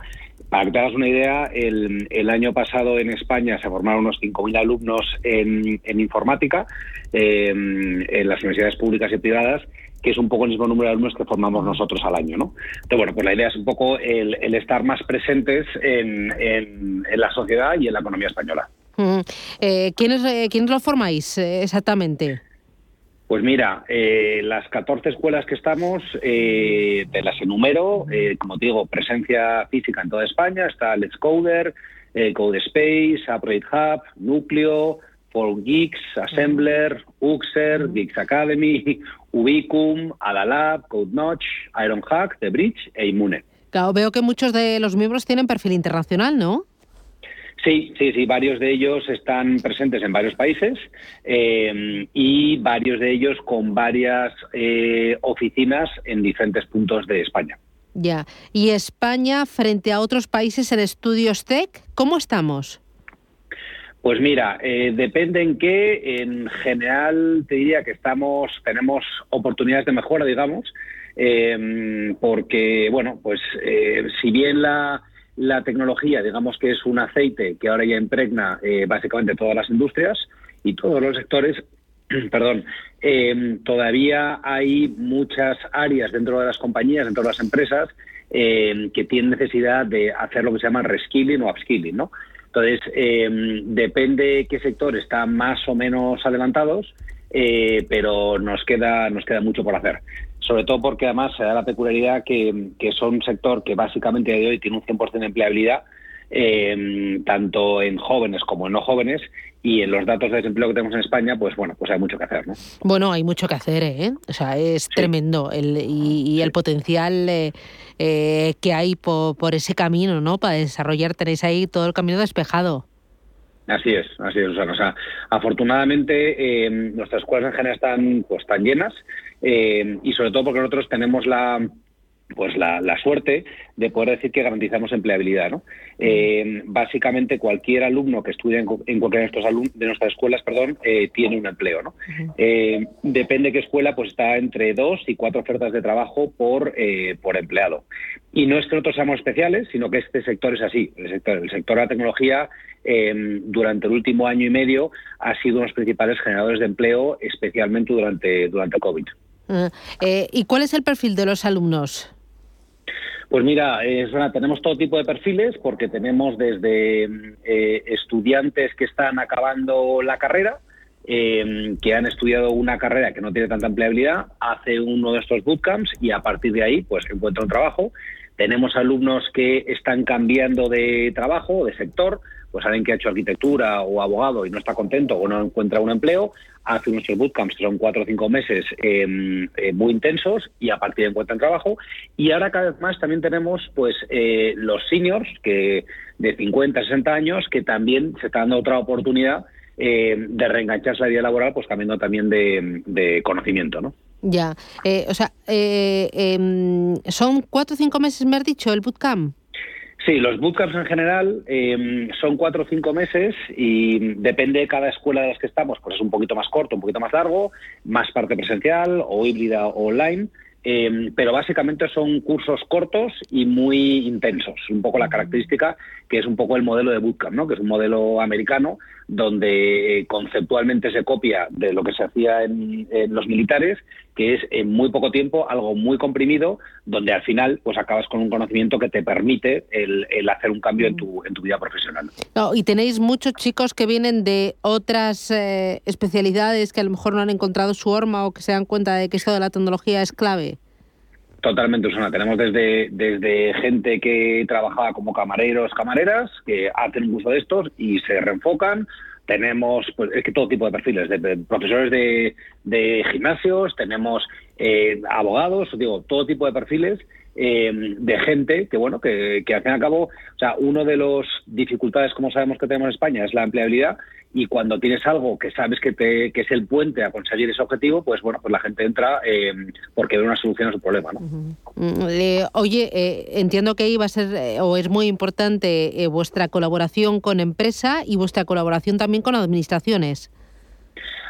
para que te hagas una idea el, año pasado en España se formaron unos 5.000 alumnos en informática en las universidades públicas y privadas que es un poco el mismo número de alumnos que formamos nosotros al año. ¿no? Entonces, bueno, pues la idea es un poco el, estar más presentes en, en, la sociedad y en la economía española. Eh, ¿quiénes, eh, ¿Quiénes lo formáis eh, exactamente? Pues mira, las 14 escuelas que estamos, te las enumero, como te digo, presencia física en toda España, está Let's Coder, Code Space, Upgrade Hub, Núcleo, For Geeks, Assembler, Uxer, Geeks Academy, Ubicum, Adalab, CodeNotch, Ironhack, The Bridge e Immune. Claro, veo que muchos de los miembros tienen perfil internacional, ¿no? Sí, sí, sí, varios de ellos están presentes en varios países eh, y varios de ellos con varias eh, oficinas en diferentes puntos de España. Ya, y España frente a otros países en estudios tech, ¿cómo estamos? Pues mira, eh, depende en qué. En general te diría que estamos, tenemos oportunidades de mejora, digamos, em, porque bueno, pues eh, si bien la, la, tecnología, digamos que es un aceite que ahora ya impregna eh, básicamente todas las industrias y todos los sectores, perdón, em, todavía hay muchas áreas dentro de las compañías, dentro de las empresas, em, que tienen necesidad de hacer lo que se llama reskilling o upskilling, ¿no? Entonces, eh, depende qué sector está más o menos adelantados, eh, pero nos queda, nos queda mucho por hacer. Sobre todo porque además se da la peculiaridad que, que son un sector que básicamente de hoy tiene un 100% de empleabilidad, eh, tanto en jóvenes como en no jóvenes, y en los datos de desempleo que tenemos en España, pues bueno, pues hay mucho que hacer, ¿no? Bueno, hay mucho que hacer, ¿eh? O sea, es tremendo el, y, el potencial eh, eh, que hay por, por, ese camino, ¿no? Para desarrollar, tenéis ahí todo el camino despejado. Así es, así es, O sea, afortunadamente eh, nuestras escuelas en general están, pues, están llenas y sobre todo porque nosotros tenemos la pues la, suerte de poder decir que garantizamos empleabilidad. ¿no? Eh, básicamente cualquier alumno que estudie en, cualquiera de, nuestros de nuestras escuelas perdón, eh, tiene un empleo. ¿no? Eh, depende qué escuela, pues está entre dos y cuatro ofertas de trabajo por, por empleado. Y no es que nosotros seamos especiales, sino que este sector es así. El sector, el sector de la tecnología durante el último año y medio ha sido uno de los principales generadores de empleo, especialmente durante, durante COVID. ¿Y cuál es el perfil de los alumnos? Pues mira, tenemos todo tipo de perfiles porque tenemos desde eh, estudiantes que están acabando la carrera, eh, que han estudiado una carrera que no tiene tanta empleabilidad, hace uno de estos bootcamps y a partir de ahí pues encuentra un trabajo. Tenemos alumnos que están cambiando de trabajo, de sector, pues alguien que ha hecho arquitectura o abogado y no está contento o no encuentra un empleo, hace nuestros bootcamps, que son cuatro o cinco meses em, eh, muy intensos y a partir de encuentran trabajo. Y ahora cada vez más también tenemos pues eh, los seniors que de 50, 60 años que también se está dando otra oportunidad eh, de reengancharse a la vida laboral, pues cambiando también de, conocimiento, ¿no? Ya, o sea, em, son cuatro o cinco meses, me has dicho, el bootcamp. Sí, los bootcamps en general em, son cuatro o cinco meses y depende de cada escuela de las que estamos, pues es un poquito más corto, un poquito más largo, más parte presencial o híbrida o online. Em, pero básicamente son cursos cortos y muy intensos. Un poco la característica que es un poco el modelo de bootcamp, ¿no? que es un modelo americano donde eh, conceptualmente se copia de lo que se hacía en, los militares, que es en muy poco tiempo algo muy comprimido, donde al final pues acabas con un conocimiento que te permite el, hacer un cambio en tu, en tu vida profesional. y tenéis muchos chicos que vienen de otras eh, especialidades que a lo mejor no han encontrado su horma o que se dan cuenta de que esto de la tecnología es clave. Totalmente, Susana. Tenemos desde, desde gente que trabajaba como camareros, camareras, que hacen uso de estos y se reenfocan. Tenemos, pues, es que todo tipo de perfiles, de, profesores de, de, gimnasios, tenemos eh, abogados, digo, todo tipo de perfiles eh, de gente que, bueno, que, que al fin y al cabo, o sea, uno de los dificultades, como sabemos que tenemos en España, es la empleabilidad y cuando tienes algo que sabes que, te, que es el puente a conseguir ese objetivo, pues bueno, pues la gente entra eh, porque ve una solución a su problema. ¿no? Mm, oye, eh, entiendo que iba a ser eh, o es muy importante vuestra colaboración con empresa y vuestra colaboración también con administraciones.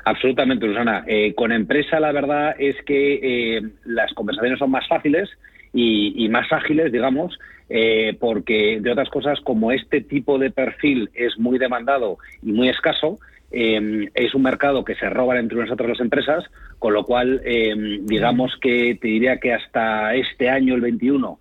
Absolutamente, Susana. con empresa la verdad es que las conversaciones son más fáciles y, y más ágiles, digamos, eh, porque, de otras cosas, como este tipo de perfil es muy demandado y muy escaso, eh, es un mercado que se roban entre nosotros las empresas, con lo cual, eh, digamos que te diría que hasta este año, el 21,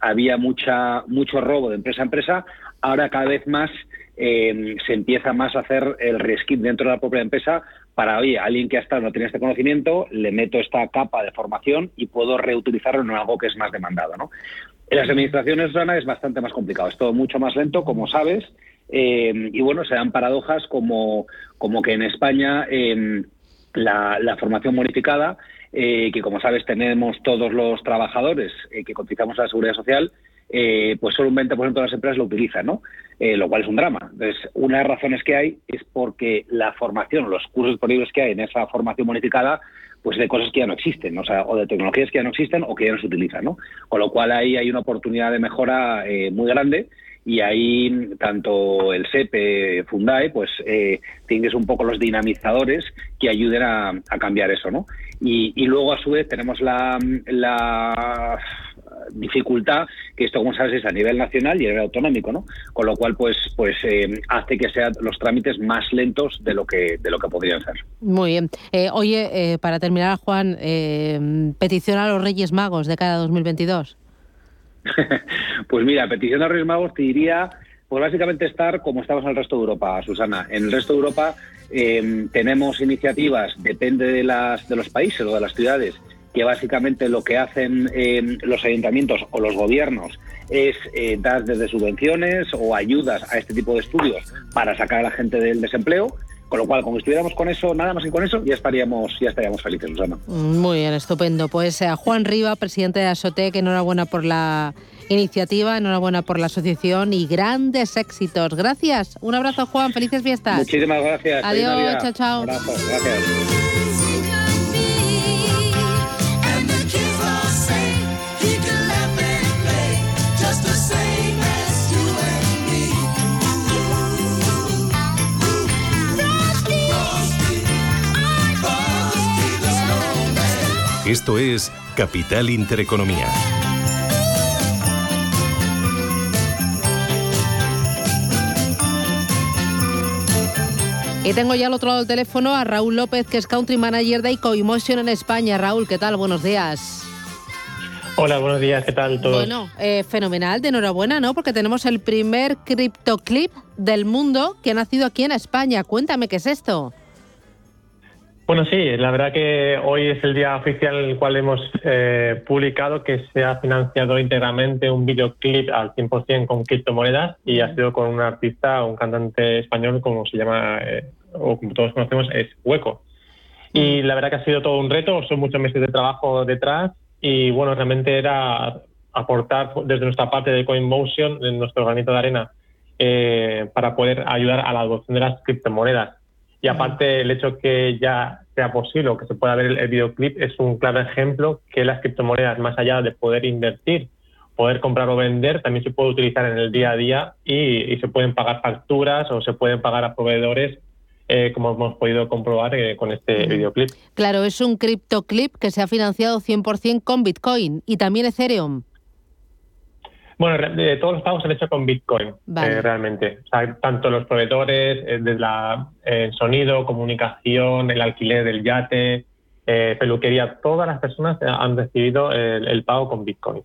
había mucha mucho robo de empresa a empresa. Ahora cada vez más se empieza más a hacer el reskin dentro de la propia empresa para, oye, alguien que ha estado no tiene este conocimiento, le meto esta capa de formación y puedo reutilizarlo en algo que es más demandado. ¿no? En las administraciones, Rana, es bastante más complicado. Es todo mucho más lento, como sabes. Eh, y bueno, se dan paradojas como, como que en España em, la, formación modificada, eh, que como sabes tenemos todos los trabajadores eh, que cotizamos a la seguridad social, pues solo un 20% de las empresas lo utilizan, ¿no? lo cual es un drama. Entonces, una de las razones que hay es porque la formación, los cursos disponibles que hay en esa formación modificada, pues de cosas que ya no existen, o, sea, o de tecnologías que ya no existen o que ya no se utilizan, ¿no? Con lo cual ahí hay una oportunidad de mejora eh, muy grande y ahí tanto el SEPE, Fundai, pues eh, tienes un poco los dinamizadores que ayuden a, cambiar eso, ¿no? Y, luego a su vez tenemos la dificultad que esto, como sabes, es a nivel nacional y a nivel autonómico, ¿no? Con lo cual, pues, pues eh, hace que sean los trámites más lentos de lo que de lo que podrían ser. Muy bien. Eh, oye, eh, para terminar, Juan, petición a los Reyes Magos de cada 2022. pues mira, petición a los Reyes Magos te diría, pues básicamente estar como estamos en el resto de Europa, Susana. En el resto de Europa tenemos iniciativas, depende de las de los países o de las ciudades que básicamente lo que hacen eh, los ayuntamientos o los gobiernos es eh, dar desde subvenciones o ayudas a este tipo de estudios para sacar a la gente del desempleo. Con lo cual, como estuviéramos con eso, nada más que con eso, ya estaríamos, ya estaríamos felices, Susana. Muy bien, estupendo. Pues a eh, Juan Riva, presidente de Asotec, enhorabuena por la iniciativa, enhorabuena por la asociación y grandes éxitos. Gracias. Un abrazo, Juan. Felices fiestas. Muchísimas gracias. Adiós. Chao, chao. Un abrazo. Gracias. Esto es Capital Intereconomía. Y tengo ya al otro lado del teléfono a Raúl López, que es Country Manager de Ecoimotion en España. Raúl, ¿qué tal? Buenos días. Hola, buenos días, ¿qué tal todos? Bueno, eh, fenomenal, de enhorabuena, ¿no? Porque tenemos el primer CryptoClip del mundo que ha nacido aquí en España. Cuéntame, ¿qué es esto? Bueno, sí, la verdad que hoy es el día oficial en el cual hemos eh, publicado que se ha financiado íntegramente un videoclip al 100% con criptomonedas y ha sido con un artista, un cantante español, como se llama, eh, o como todos conocemos, es Hueco. Y la verdad que ha sido todo un reto, son muchos meses de trabajo detrás y bueno, realmente era aportar desde nuestra parte de CoinMotion, en nuestro granito de arena, eh, para poder ayudar a la adopción de las criptomonedas y aparte, el hecho que ya sea posible o que se pueda ver el, videoclip es un claro ejemplo que las criptomonedas, más allá de poder invertir, poder comprar o vender, también se puede utilizar en el día a día y, se pueden pagar facturas o se pueden pagar a proveedores eh, como hemos podido comprobar eh, con este videoclip. Claro, es un criptoclip que se ha financiado 100% con Bitcoin y también Ethereum. Bueno, todos los pagos se han hecho con Bitcoin, eh, realmente. tanto los proveedores, eh, de la eh, sonido, comunicación, el alquiler del yate, peluquería, todas las personas han recibido el, pago con Bitcoin.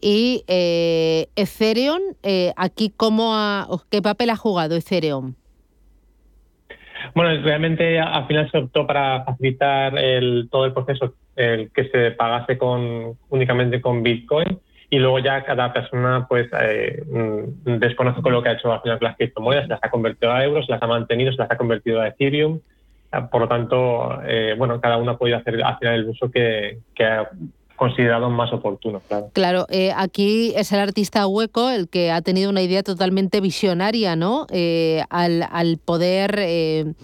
Y Ethereum, aquí cómo ¿qué papel ha jugado Ethereum? Bueno, realmente al final se optó para facilitar el, todo el proceso el que se pagase con únicamente con Bitcoin y luego ya cada persona pues eh, mm, desconoce con lo que ha hecho al final con las criptomonedas, se las ha convertido a euros, las ha mantenido, se las ha convertido a Ethereum. Ah, por lo tanto, eh, bueno, cada uno ha podido hacer al final el uso que, ha considerado más oportuno. Claro, eh, aquí es el artista hueco el que ha tenido una idea totalmente visionaria, ¿no? Eh, al, poder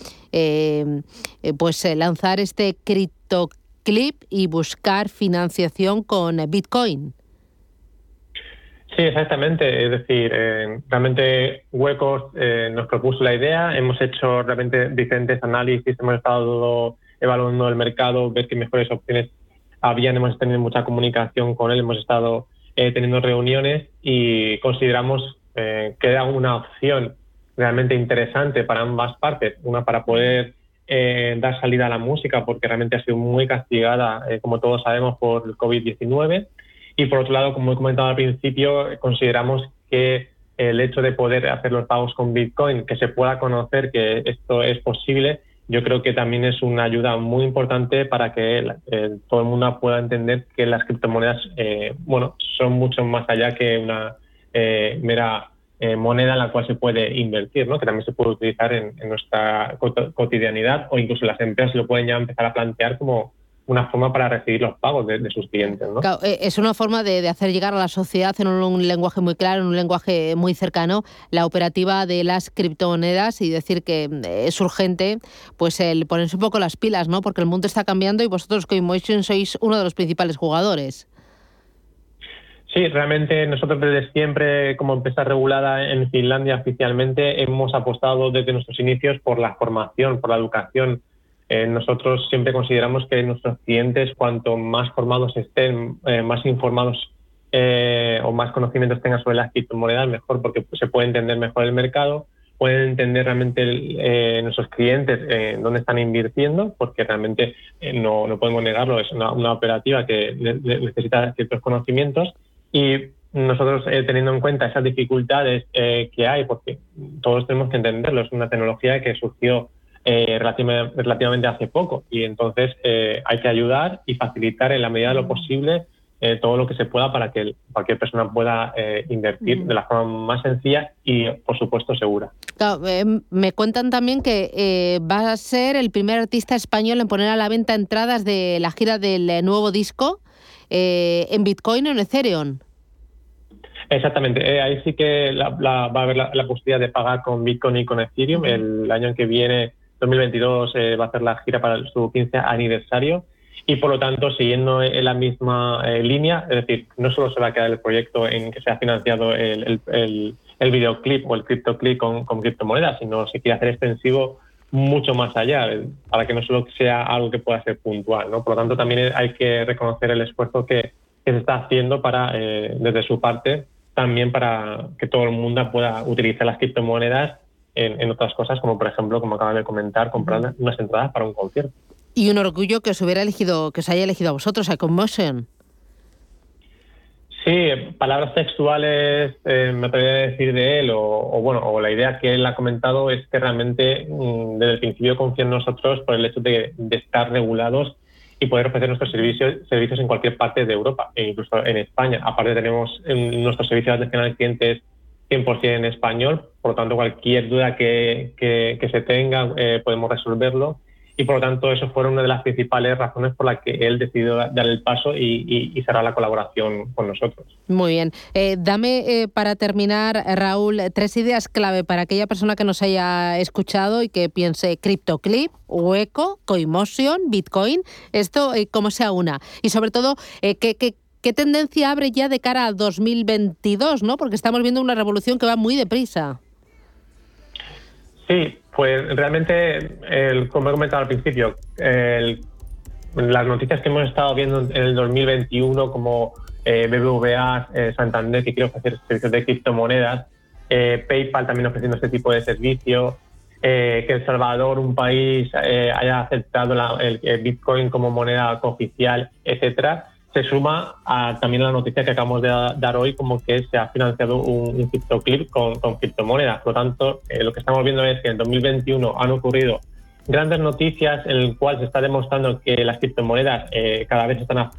pues lanzar este criptoclip y buscar financiación con Bitcoin. Sí, exactamente. Es decir, realmente Huecos nos propuso la idea, hemos hecho realmente diferentes análisis, hemos estado evaluando el mercado, ver qué mejores opciones habían, hemos tenido mucha comunicación con él, hemos estado eh, teniendo reuniones y consideramos eh, que era una opción realmente interesante para ambas partes, una para poder eh, dar salida a la música porque realmente ha sido muy castigada, como todos sabemos, por el COVID-19 y por otro lado, como he comentado al principio, consideramos que el hecho de poder hacer los pagos con Bitcoin, que se pueda conocer que esto es posible, yo creo que también es una ayuda muy importante para que eh, todo el mundo pueda entender que las criptomonedas eh, bueno, son mucho más allá que una eh, mera moneda en la cual se puede invertir, ¿no? que también se puede utilizar en nuestra cotidianidad o incluso las empresas lo pueden ya empezar a plantear como una forma para recibir los pagos de, sus clientes. ¿no? Eh, es una forma de, hacer llegar a la sociedad en un, lenguaje muy claro, en un lenguaje muy cercano, la operativa de las criptomonedas y decir que mm, es urgente pues el ponerse un poco las pilas, ¿no? porque el mundo está cambiando y vosotros CoinMotion sois uno de los principales jugadores. Sí, realmente nosotros desde siempre, como empresa regulada en Finlandia oficialmente, hemos apostado desde nuestros inicios por la formación, por la educación, eh, nosotros siempre consideramos que nuestros clientes, cuanto más formados estén, eh, más informados eh, o más conocimientos tengan sobre las criptomonedas, mejor, porque se puede entender mejor el mercado, pueden entender realmente nuestros clientes dónde están invirtiendo, porque realmente no, no, podemos negarlo, es una, una operativa que necesita ciertos conocimientos. Y nosotros teniendo en cuenta esas dificultades que hay, porque todos tenemos que entenderlo, es una tecnología que surgió eh, relativamente hace poco. Y entonces eh, hay que ayudar y facilitar en la medida de lo posible eh, todo lo que se pueda para que cualquier persona pueda invertir de la forma más sencilla y, por supuesto, segura. me cuentan también que va a ser el primer artista español en poner a la venta entradas de la gira del nuevo disco en Bitcoin o en Ethereum. Exactamente, ahí sí que va a haber la, posibilidad de pagar con Bitcoin y con Ethereum. El año que viene 2022 eh, va a ser la gira para su 15 aniversario y por lo tanto siguiendo en la misma eh, línea, es decir, no solo se va a quedar el proyecto en que se ha financiado el, el, el, videoclip o el criptoclip con, con criptomonedas, sino se quiere hacer extensivo mucho más allá, para que no solo sea algo que pueda ser puntual. ¿no? Por lo tanto, también hay que reconocer el esfuerzo que, que se está haciendo para, eh, desde su parte, también para que todo el mundo pueda utilizar las criptomonedas en, otras cosas, como por ejemplo, como acabas de comentar, comprar unas entradas para un concierto. Y un orgullo que os hubiera elegido, que os haya elegido a vosotros, a Commotion. Sí, palabras textuales eh, me atrevería a decir de él, o, bueno, o la idea que él ha comentado es que realmente mm, desde el principio confía en nosotros por el hecho de, estar regulados y poder ofrecer nuestros servicios, servicios en cualquier parte de Europa e incluso en España. Aparte tenemos en nuestros servicios de atención al cliente 100% en español, por lo tanto cualquier duda que, que, se tenga eh, podemos resolverlo y por lo tanto eso fue una de las principales razones por las que él decidió dar el paso y, cerrar la colaboración con nosotros. Muy bien. Eh, dame eh, para terminar, Raúl, tres ideas clave para aquella persona que nos haya escuchado y que piense CryptoClip, Hueco, Coimotion, Bitcoin, esto cómo sea una y sobre todo qué, qué, ¿Qué tendencia abre ya de cara a 2022, no? Porque estamos viendo una revolución que va muy deprisa. Sí, pues realmente, el, como he comentado al principio, las noticias que hemos estado viendo en el 2021, como eh, BBVA, eh, Santander, que quiere ofrecer servicios de criptomonedas, eh, PayPal también ofreciendo este tipo de servicio, que El Salvador, un país, haya aceptado el, Bitcoin como moneda oficial, etcétera, se suma a también la noticia que acabamos de dar hoy como que se ha financiado un, un criptoclip con, criptomonedas. Por lo tanto, eh, lo que estamos viendo es que en 2021 han ocurrido grandes noticias en el cual se está demostrando que las criptomonedas eh, cada vez están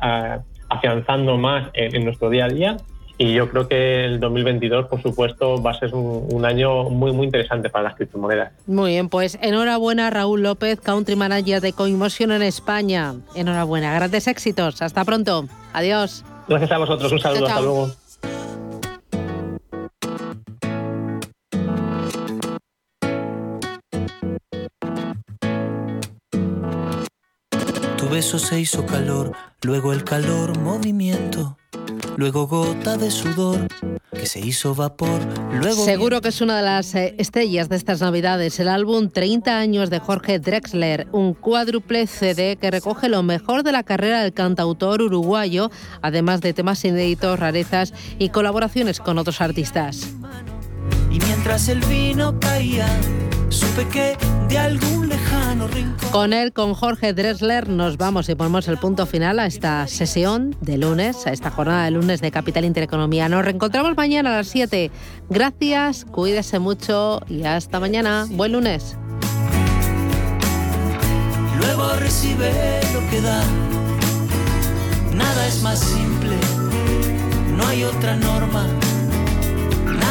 afianzando más en, nuestro día a día. Y yo creo que el 2022, por supuesto, va a ser un, año muy, muy interesante para las criptomonedas. Muy bien, pues enhorabuena Raúl López, Country Manager de Coinmotion en España. Enhorabuena, grandes éxitos. Hasta pronto. Adiós. Gracias a vosotros. Un saludo. Hasta luego. beso se hizo calor, luego el calor movimiento, luego gota de sudor que se hizo vapor, luego... Seguro que es una de las eh, estrellas de estas navidades, el álbum 30 años de Jorge Drexler, un cuádruple CD que recoge lo mejor de la carrera del cantautor uruguayo, además de temas inéditos, rarezas y colaboraciones con otros artistas. Y mientras el vino caía, supe que de algún lejano rincón. Con él, con Jorge Dressler, nos vamos y ponemos el punto final a esta sesión de lunes, a esta jornada de lunes de Capital Intereconomía. Nos reencontramos mañana a las 7. Gracias, cuídese mucho y hasta mañana. Buen lunes. Luego recibe lo que da. Nada es más simple, no hay otra norma.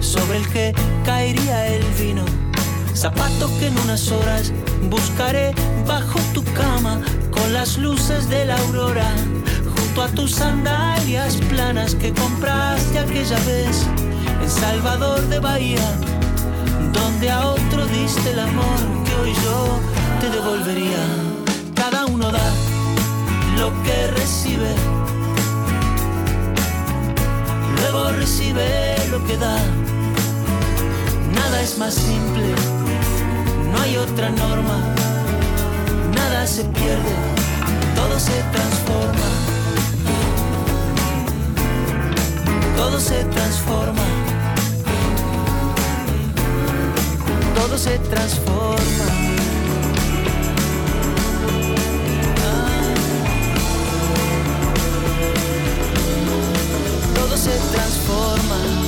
sobre el que caería el vino zapato que en unas horas buscaré bajo tu cama con las luces de la aurora, junto a tus sandalias planas que compraste aquella vez en Salvador de Bahía, donde a otro diste el amor que hoy yo te devolvería. Cada uno da lo que recibe, luego recibe lo que da. Nada es más simple, no hay otra norma nada se pierde, todo se transforma. Todo se transforma. Todo se transforma. Todo se transforma.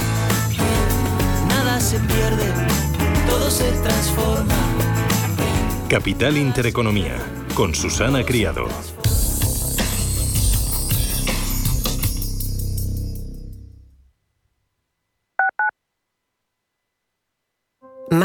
se pierde, todo se transforma. Capital Intereconomía, con Susana Criado.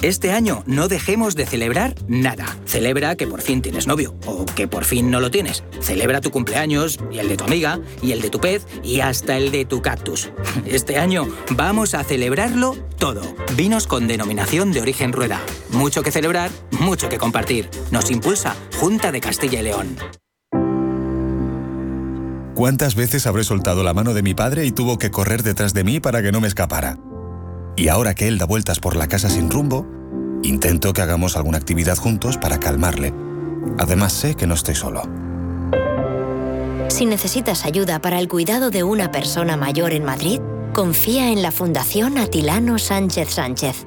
Este año no dejemos de celebrar nada. Celebra que por fin tienes novio o que por fin no lo tienes. Celebra tu cumpleaños y el de tu amiga y el de tu pez y hasta el de tu cactus. Este año vamos a celebrarlo todo. Vinos con denominación de origen rueda. Mucho que celebrar, mucho que compartir. Nos impulsa Junta de Castilla y León. ¿Cuántas veces habré soltado la mano de mi padre y tuvo que correr detrás de mí para que no me escapara? Y ahora que él da vueltas por la casa sin rumbo, intento que hagamos alguna actividad juntos para calmarle. Además sé que no estoy solo. Si necesitas ayuda para el cuidado de una persona mayor en Madrid, confía en la Fundación Atilano Sánchez Sánchez.